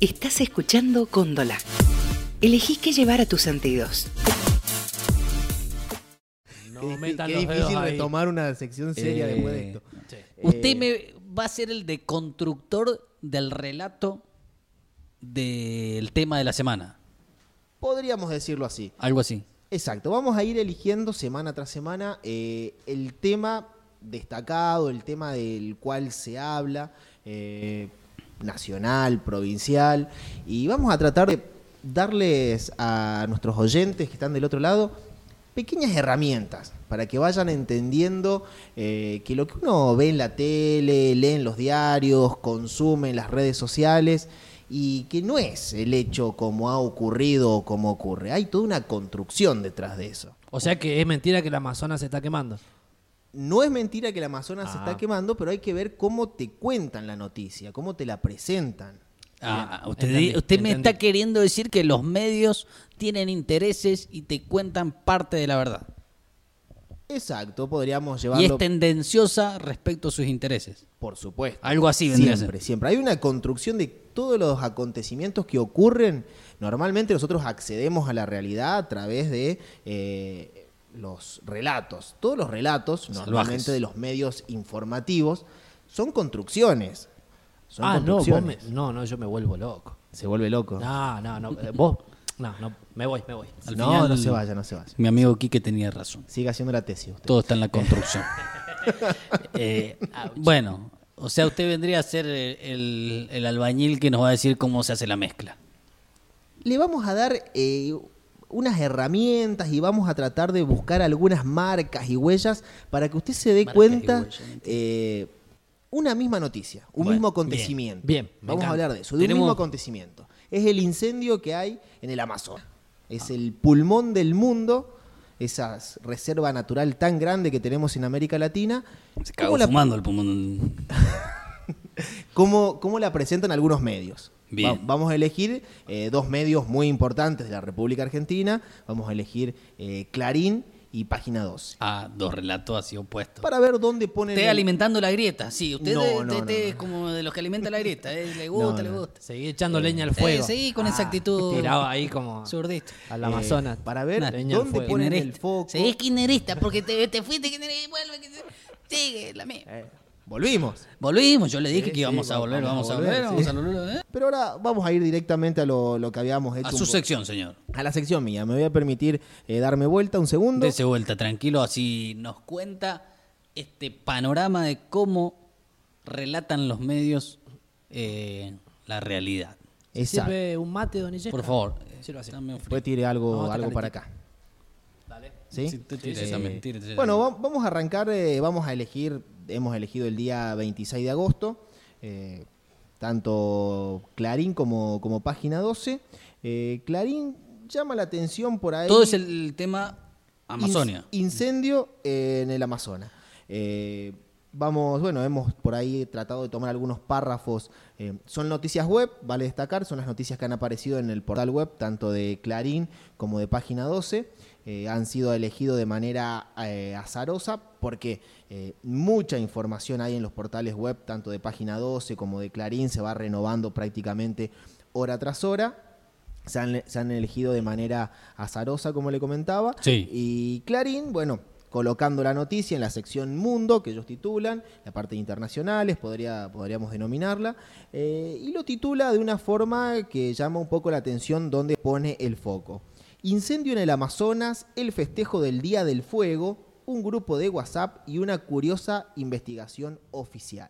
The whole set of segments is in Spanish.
Estás escuchando Cóndola. Elegí qué llevar a tus sentidos. No Qué- metan qué los dedos difícil ahí. retomar una sección seria Eh, después de esto. Sí. Usted Eh, me va a ser el deconstructor del relato del tema de la semana. Podríamos decirlo así. Algo así. Exacto, vamos a ir eligiendo semana tras semana eh, el tema destacado, el tema del cual se habla, eh, nacional, provincial, y vamos a tratar de darles a nuestros oyentes que están del otro lado pequeñas herramientas para que vayan entendiendo eh, que lo que uno ve en la tele, lee en los diarios, consume en las redes sociales, y que no es el hecho como ha ocurrido o como ocurre. Hay toda una construcción detrás de eso. O sea que es mentira que el Amazonas se está quemando. No es mentira que el Amazonas se Ah. está quemando, pero hay que ver cómo te cuentan la noticia, cómo te la presentan. Ah, Bien, usted, entendí, usted me entendí. está queriendo decir que los medios tienen intereses y te cuentan parte de la verdad. Exacto, podríamos Y llevarlo es tendenciosa respecto a sus intereses. por supuesto. Algo así vendría Siempre, siempre. Hay una construcción de todos los acontecimientos que ocurren. Normalmente nosotros accedemos a la realidad a través de eh, los relatos. Todos los relatos, Salvajes. normalmente de los medios informativos, son construcciones. Son ah, no, construcciones. me- no, no, yo me vuelvo loco. Se vuelve loco. No, no, no. eh, vos. No, no, me voy, me voy. Al no, final- no se vaya, no se vaya. Mi amigo Quique tenía razón. Siga haciendo la tesis usted. Todo está en la construcción. Eh, bueno, o sea, usted vendría a ser el, el- el albañil que nos va a decir cómo se hace la mezcla. Le vamos a dar eh, unas herramientas y vamos a tratar de buscar algunas marcas y huellas para que usted se dé Marcas cuenta huellas, eh, una misma noticia, un Bueno, mismo acontecimiento. bien, vamos a hablar de eso, de un mismo acontecimiento. Es el incendio que hay en el Amazonas. Es el pulmón del mundo, esa reserva natural tan grande que tenemos en América Latina. Se ¿Cómo cagó la- fumando el pulmón. cómo, cómo la presentan algunos medios. Bien. Va- vamos a elegir eh, dos medios muy importantes de la República Argentina. Vamos a elegir eh, Clarín y Página 12. Ah, dos relatos así opuestos. Para ver dónde ponen... Usted el- alimentando la grieta, sí. Usted, No, de- no, usted- no, usted no. es como de los que alimentan la grieta. eh, Le gusta, No, le no. gusta. Seguí echando leña al Eh, fuego. seguí con esa actitud. Tirado ahí como Zurdista. al eh, Amazonas. para ver Nah, leña al dónde fuego. ponen el foco. Seguís kirchnerista porque te, te fuiste kirchnerista y vuelve. Sigue la misma. Volvimos. Volvimos, yo le dije Sí, que sí, íbamos a vamos- volver, vamos a volver, volver, vamos sí. a volver. ¿eh? Pero ahora vamos a ir directamente a lo, lo que habíamos hecho. A su sección, señor. A la sección mía. Me voy a permitir eh, darme vuelta un segundo. Dese vuelta, tranquilo, así nos cuenta este panorama de cómo relatan los medios eh, la realidad. Exacto. ¿Sirve un mate, don Illesca? Por favor, Sirva así. dame un frío. Después tire algo, No, algo para acá. Dale. ¿Sí? Sí, Eh, tires esa bueno, vamos a arrancar, eh, vamos a elegir, hemos elegido el día 26 de agosto, eh, tanto Clarín como, como Página 12. Eh, Clarín llama la atención por ahí. Todo es el tema Amazonia. Inc- Incendio en el Amazonas. Eh, vamos, bueno, hemos por ahí tratado de tomar algunos párrafos. eh, son noticias web, vale destacar, son las noticias que han aparecido en el portal web, tanto de Clarín como de Página 12. Eh, han sido elegidos de manera eh, azarosa porque eh, mucha información hay en los portales web, tanto de Página 12 como de Clarín, se va renovando prácticamente hora tras hora. Se han, se han elegido de manera azarosa, como le comentaba. Sí. Y Clarín, bueno, colocando la noticia en la sección Mundo, que ellos titulan, la parte de internacionales, podría, podríamos denominarla, eh, y lo titula de una forma que llama un poco la atención donde pone el foco. Incendio en el Amazonas, el festejo del Día del Fuego, un grupo de WhatsApp y una curiosa investigación oficial.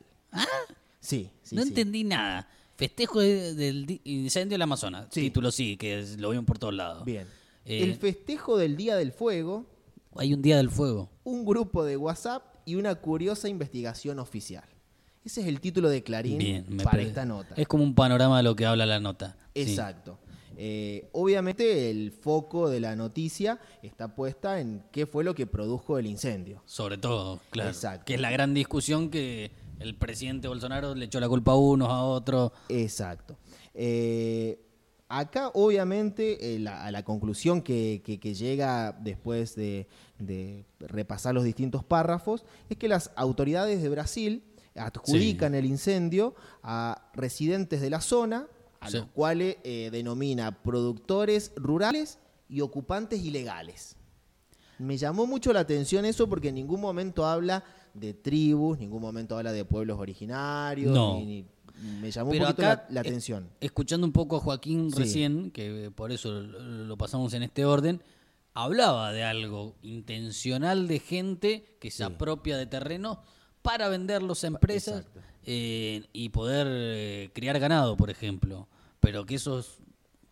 Sí, sí. no sí. entendí nada. Festejo de- del di- incendio del Amazonas. Sí. Título sí, que es- lo vimos por todos lados. Bien. Eh, El festejo del Día del Fuego, Hay un día del fuego. un grupo de WhatsApp y una curiosa investigación oficial. Ese es el título de Clarín Bien, para esta nota. Es como un panorama de lo que habla la nota. Sí. Eh, obviamente el foco de la noticia está puesta en qué fue lo que produjo el incendio. Sobre todo, claro. Exacto. Que es la gran discusión que el presidente Bolsonaro le echó la culpa a unos, a otros. Exacto. Eh, acá, obviamente, eh, la- a la conclusión que, que- que llega después de, de repasar los distintos párrafos es que las autoridades de Brasil adjudican el incendio a residentes de la zona, a Sí. los cuales eh, denomina productores rurales y ocupantes ilegales. Me llamó mucho la atención eso porque en ningún momento habla de tribus, ningún momento habla de pueblos originarios. No. ni- ni- me llamó Pero un poquito acá, la, la eh, atención. Escuchando un poco a Joaquín Sí. recién, que por eso lo pasamos en este orden, hablaba de algo intencional de gente que se apropia de terrenos para venderlos a empresas eh, y poder eh, criar ganado, por ejemplo. Pero que esos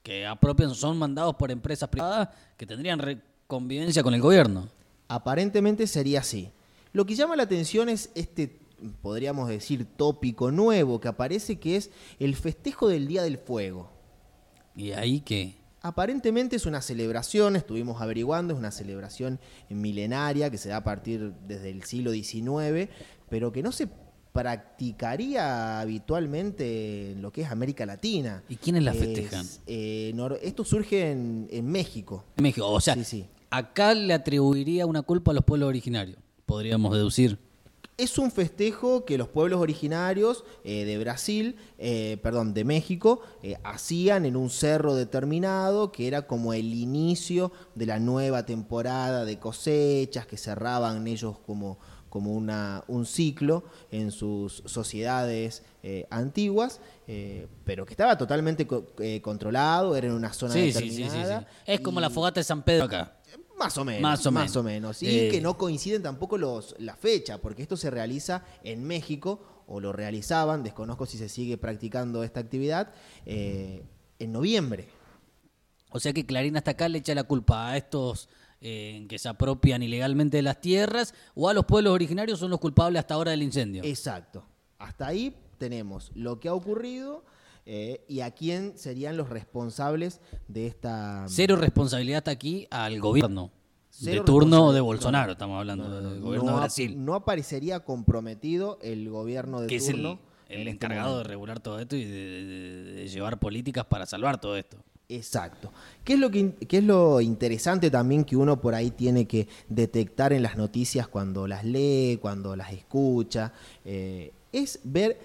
que apropian son mandados por empresas privadas que tendrían convivencia con el gobierno. Aparentemente sería así. Lo que llama la atención es este, podríamos decir, tópico nuevo que aparece, que es el festejo del Día del Fuego. Y ahí que... Aparentemente es una celebración, estuvimos averiguando, es una celebración milenaria que se da a partir desde el siglo XIX, pero que no se practicaría habitualmente en lo que es América Latina. ¿Y quiénes la Es, festejan? eh, esto surge en, en México. México, o sea, Sí, sí. acá le atribuiría una culpa a los pueblos originarios, podríamos deducir. Es un festejo que los pueblos originarios eh, de Brasil, eh, perdón, de México, eh, hacían en un cerro determinado, que era como el inicio de la nueva temporada de cosechas, que cerraban ellos como, como una, un ciclo en sus sociedades eh, antiguas, eh, pero que estaba totalmente co- eh, controlado, era en una zona Sí, sí, sí, sí, determinada. sí. Es como la fogata de San Pedro acá. más o menos. Más o más menos. o menos. Y Eh, que no coinciden tampoco los, la fecha, porque esto se realiza en México, o lo realizaban, desconozco si se sigue practicando esta actividad, eh, en noviembre. O sea que Clarín hasta acá le echa la culpa a estos eh, que se apropian ilegalmente de las tierras o a los pueblos originarios son los culpables hasta ahora del incendio. Exacto. Hasta ahí tenemos lo que ha ocurrido eh, y a quién serían los responsables de esta... Cero responsabilidad hasta aquí al gobierno. Cero de turno de Bolsonaro, No, estamos hablando, no, no, del no, gobierno no de Brasil. No aparecería comprometido el gobierno de que es el, turno. el en este encargado de regular todo esto y de, de- de llevar políticas para salvar todo esto. Exacto. ¿Qué es, lo que, qué es lo interesante también que uno por ahí tiene que detectar en las noticias cuando las lee, cuando las escucha? Eh, es ver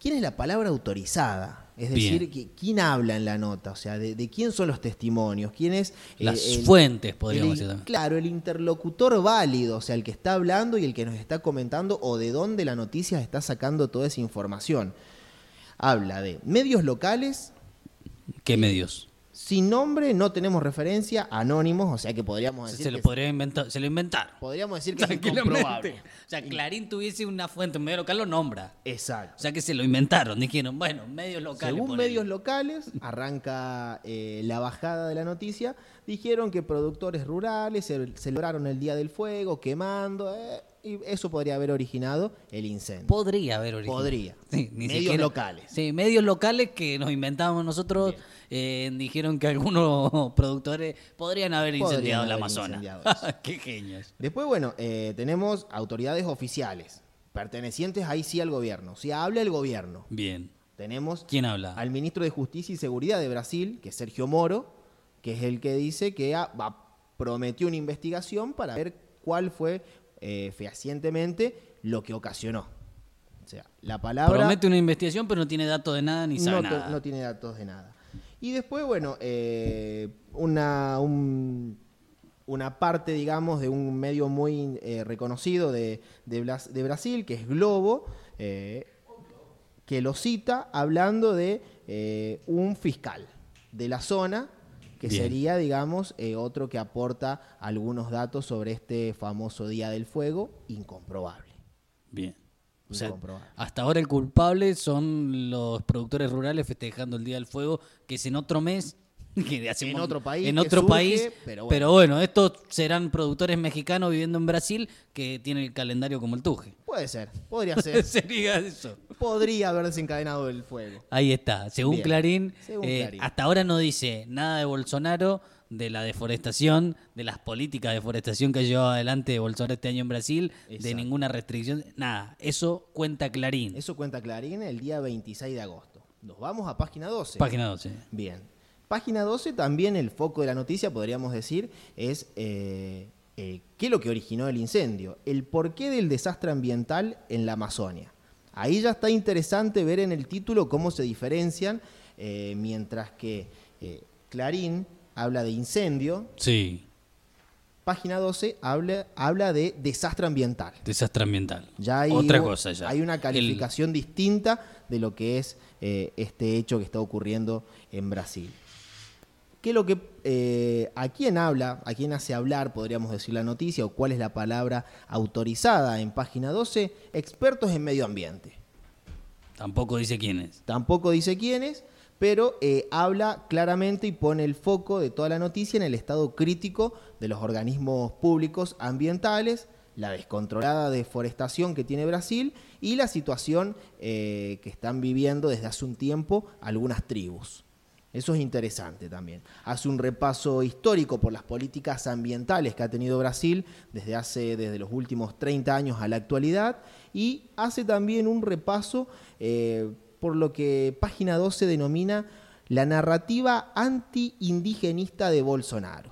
quién es la palabra autorizada. Es decir, Bien. quién habla en la nota, o sea, de, de quién son los testimonios, quién es... eh, Las fuentes, podríamos el- decir también. Claro, el interlocutor válido, o sea, el que está hablando y el que nos está comentando o de dónde la noticia está sacando toda esa información. Habla de medios locales, ¿Qué medios? Sin nombre, no tenemos referencia, anónimos, o sea que podríamos decir Se lo que, podría inventar, se lo inventaron. podríamos decir que es incomprobable. O sea, Clarín tuviese una fuente, un medio local lo nombra. O Exacto. sea que se lo inventaron, dijeron, bueno, medios locales. Según ponele. medios locales, arranca eh, la bajada de la noticia, dijeron que productores rurales ce- celebraron el Día del Fuego, quemando, eh, y eso podría haber originado el incendio. Podría haber origen. Podría. Sí, ni Medios siquiera- locales. Sí, medios locales que nos inventábamos nosotros. Eh, dijeron que algunos productores podrían haber incendiado el Amazonas. Qué genios. Después, bueno, eh, tenemos autoridades oficiales, pertenecientes ahí sí al gobierno. O sea, habla el gobierno. Bien. Tenemos ¿Quién habla? al ministro de Justicia y Seguridad de Brasil, que es Sergio Moro, que es el que dice que ah, va- prometió una investigación para ver cuál fue eh, fehacientemente lo que ocasionó. O sea, la palabra Promete una investigación, pero no tiene datos de nada ni sabe no, nada. no tiene datos de nada. Y después, bueno, eh, una, un- una parte, digamos, de un medio muy eh, reconocido de, de Blas- de Brasil, que es Globo, eh, que lo cita hablando de eh, un fiscal de la zona, que Bien. sería, digamos, eh, otro que aporta algunos datos sobre este famoso Día del Fuego, incomprobable. Bien. O sea, Incomprobable. hasta ahora el culpable son los productores rurales festejando el Día del Fuego, que es en otro mes. Que de hace un En otro país En otro surge, país. pero Pero bueno. bueno. estos serán productores mexicanos viviendo en Brasil que tienen el calendario como el tuje. Puede ser, podría ser. Sería eso. podría haber desencadenado el fuego. Ahí está. Según Bien. Clarín, Según eh, Clarín. hasta ahora no dice nada de Bolsonaro, de la deforestación, de las políticas de deforestación que ha llevado adelante Bolsonaro este año en Brasil, de ninguna restricción, nada. Eso cuenta Clarín. Eso cuenta Clarín el día 26 de agosto. Nos vamos a página 12. Página 12. Bien. Página 12 también el foco de la noticia, podríamos decir, es eh, eh, qué es lo que originó el incendio, el porqué del desastre ambiental en la Amazonia. Ahí ya está interesante ver en el título cómo se diferencian eh, mientras que Clarín habla de incendio, Sí, página 12 habla, habla de desastre ambiental. desastre ambiental. Ya hay Otra cosa ya. Hay una El- calificación distinta de lo que es eh, este hecho que está ocurriendo en Brasil. ¿Qué es lo que, eh, ¿A quién habla? ¿A quién hace hablar, podríamos decir, la noticia? ¿O cuál es la palabra autorizada en página 12? Expertos en medio ambiente. Tampoco dice quién es. Tampoco dice quiénes, pero eh, habla claramente y pone el foco de toda la noticia en el estado crítico de los organismos públicos ambientales, la descontrolada deforestación que tiene Brasil y la situación eh, que están viviendo desde hace un tiempo algunas tribus. Eso es interesante también. Hace un repaso histórico por las políticas ambientales que ha tenido Brasil desde hace desde los últimos 30 años a la actualidad y hace también un repaso eh, por lo que página 12 denomina la narrativa anti-indigenista de Bolsonaro,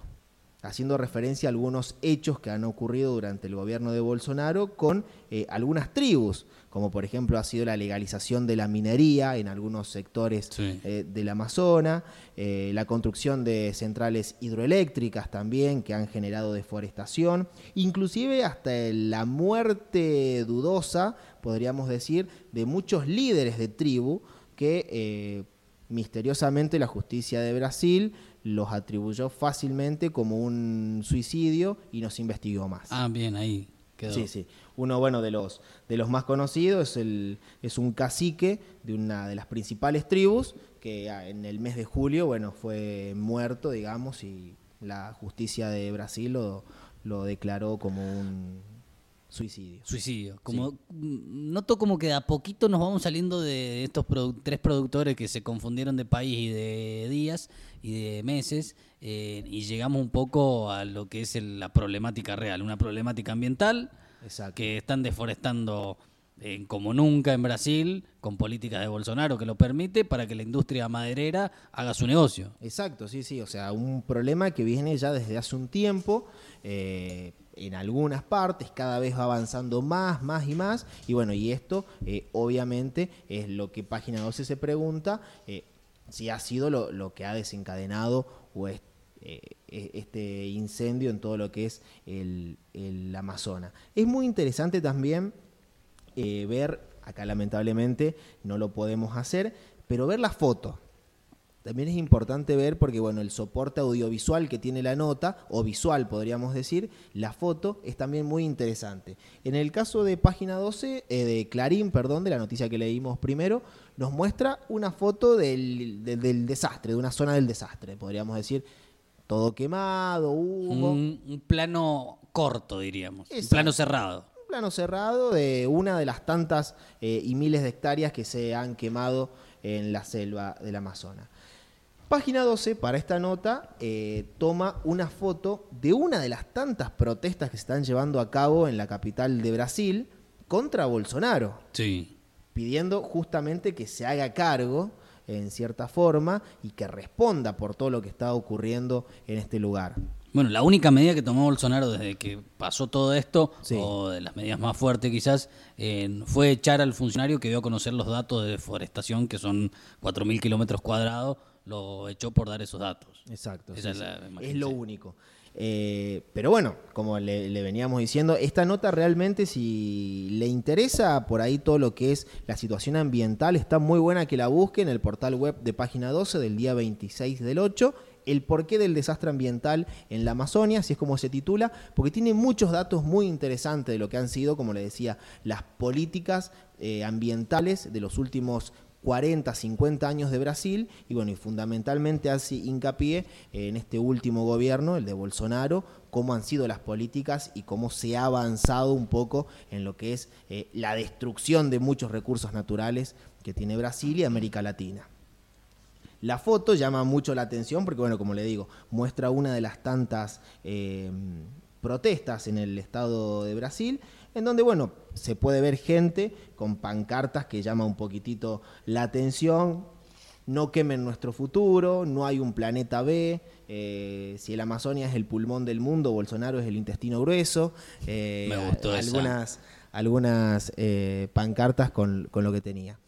haciendo referencia a algunos hechos que han ocurrido durante el gobierno de Bolsonaro con eh, algunas tribus, como por ejemplo ha sido la legalización de la minería en algunos sectores Sí. eh, del Amazonas, eh, la construcción de centrales hidroeléctricas también que han generado deforestación, inclusive hasta la muerte dudosa, podríamos decir, de muchos líderes de tribu que misteriosamente la justicia de Brasil los atribuyó fácilmente como un suicidio y no se investigó más. Ah, bien, ahí quedó. Sí, sí. Uno, bueno, de los, de los más conocidos es, el, es un cacique de una de las principales tribus que ah, en el mes de julio, bueno, fue muerto, digamos, y la justicia de Brasil lo, lo declaró como un suicidio. Suicidio. Como, mm, Noto como que de a poquito nos vamos saliendo de estos produ- tres productores que se confundieron de país y de días y de meses eh, y llegamos un poco a lo que es el- la problemática real, una problemática ambiental Exacto. que están deforestando eh, como nunca en Brasil con políticas de Bolsonaro que lo permite para que la industria maderera haga su negocio. Exacto, sí, sí. O sea, un problema que viene ya desde hace un tiempo. eh, en algunas partes cada vez va avanzando más, más y más. Y bueno, y esto eh, obviamente es lo que Página 12 se pregunta, eh, si ha sido lo, que ha desencadenado o eh, e- este incendio en todo lo que es el, el Amazonas. Es muy interesante también ver, acá lamentablemente no lo podemos hacer, pero ver la foto. También es importante ver porque, bueno, el soporte audiovisual que tiene la nota, o visual podríamos decir, la foto es también muy interesante. En el caso de página 12, eh, de Clarín, perdón, de la noticia que leímos primero, nos muestra una foto del, del- del desastre, de una zona del desastre, podríamos decir, todo quemado, humo. Un, un plano corto, diríamos. Un plano cerrado. Un plano cerrado de una de las tantas eh, y miles de hectáreas que se han quemado en la selva del Amazonas. Página 12, para esta nota, eh, toma una foto de una de las tantas protestas que se están llevando a cabo en la capital de Brasil contra Bolsonaro, Sí. pidiendo justamente que se haga cargo en cierta forma y que responda por todo lo que está ocurriendo en este lugar. Bueno, la única medida que tomó Bolsonaro desde que pasó todo esto, Sí. o de las medidas más fuertes quizás, eh, fue echar al funcionario que dio a conocer los datos de deforestación, que son 4.000 kilómetros cuadrados, lo echó por dar esos datos. Exacto. Esa sí, es la sí. es lo único. Eh, pero bueno, como le, le veníamos diciendo, esta nota realmente, si le interesa por ahí todo lo que es la situación ambiental, está muy buena que la busque en el portal web de página 12 del día 26 del 8. El porqué del desastre ambiental en la Amazonia, así es como se titula, porque tiene muchos datos muy interesantes de lo que han sido, como le decía, las políticas eh, ambientales de los últimos 40, 50 años de Brasil y bueno, y fundamentalmente hace hincapié en este último gobierno, el de Bolsonaro, cómo han sido las políticas y cómo se ha avanzado un poco en lo que es eh, la destrucción de muchos recursos naturales que tiene Brasil y América Latina. La foto llama mucho la atención porque, bueno, como le digo, muestra una de las tantas eh, protestas en el estado de Brasil, en donde, bueno, se puede ver gente con pancartas que llama un poquitito la atención. No quemen nuestro futuro, no hay un planeta B. eh, si el Amazonia es el pulmón del mundo, Bolsonaro es el intestino grueso. eh, Me gustó esa. algunas algunas eh, pancartas con, con lo que tenía.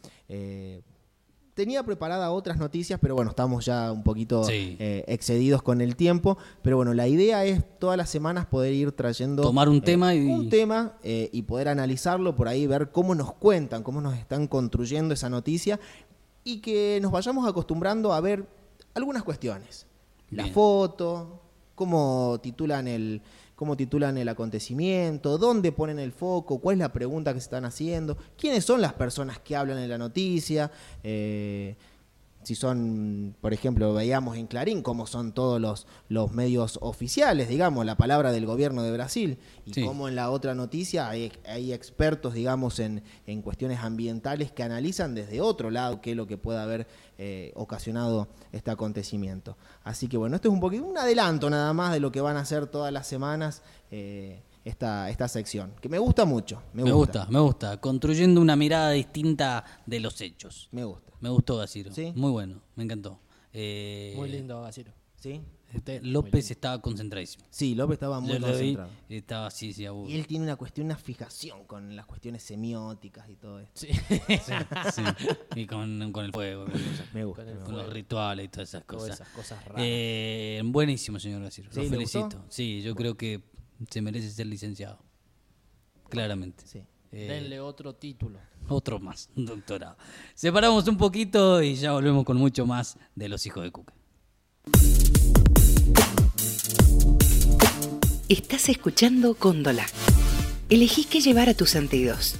Tenía preparada otras noticias, pero bueno, estamos ya un poquito Sí. eh, excedidos con el tiempo. Pero bueno, la idea es todas las semanas poder ir trayendo... Tomar un eh, tema y- Un tema eh, y poder analizarlo por ahí, ver cómo nos cuentan, cómo nos están construyendo esa noticia y que nos vayamos acostumbrando a ver algunas cuestiones. La foto, cómo titulan el cómo titulan el acontecimiento, dónde ponen el foco, cuál es la pregunta que se están haciendo, quiénes son las personas que hablan en la noticia, eh, si son, por ejemplo, veíamos en Clarín cómo son todos los, los medios oficiales, digamos, la palabra del gobierno de Brasil, y Sí. cómo en la otra noticia hay, hay expertos, digamos, en, en cuestiones ambientales que analizan desde otro lado qué es lo que puede haber eh, ocasionado este acontecimiento. Así que bueno, esto es un poquito un adelanto nada más de lo que van a hacer todas las semanas eh, esta, esta sección, que me gusta mucho, me, Me gusta, me gusta. Construyendo una mirada distinta de los hechos. Me gusta. Me gustó, Gaciro. Sí. Muy bueno, me encantó. Eh, Muy lindo, Gaciro. ¿Sí? Usted, muy López estaba concentradísimo. Sí, López estaba muy Yo lo vi, concentrado. estaba así, sí, aburrido. Y él tiene una cuestión, una fijación con las cuestiones semióticas y todo esto. Sí. Sí, y con, con el fuego, Me gusta. Con el los rituales y todas esas Todas cosas. esas cosas raras. Eh, buenísimo, señor Gaciro. ¿Sí? Lo ¿Le felicito. gustó? Sí, yo creo que se merece ser licenciado. Claramente. Sí. Eh, Denle otro título. otro más, un doctorado. Separamos un poquito y ya volvemos con mucho más de los hijos de Cuca. Estás escuchando Cóndola. Elegí qué llevar a tus sentidos.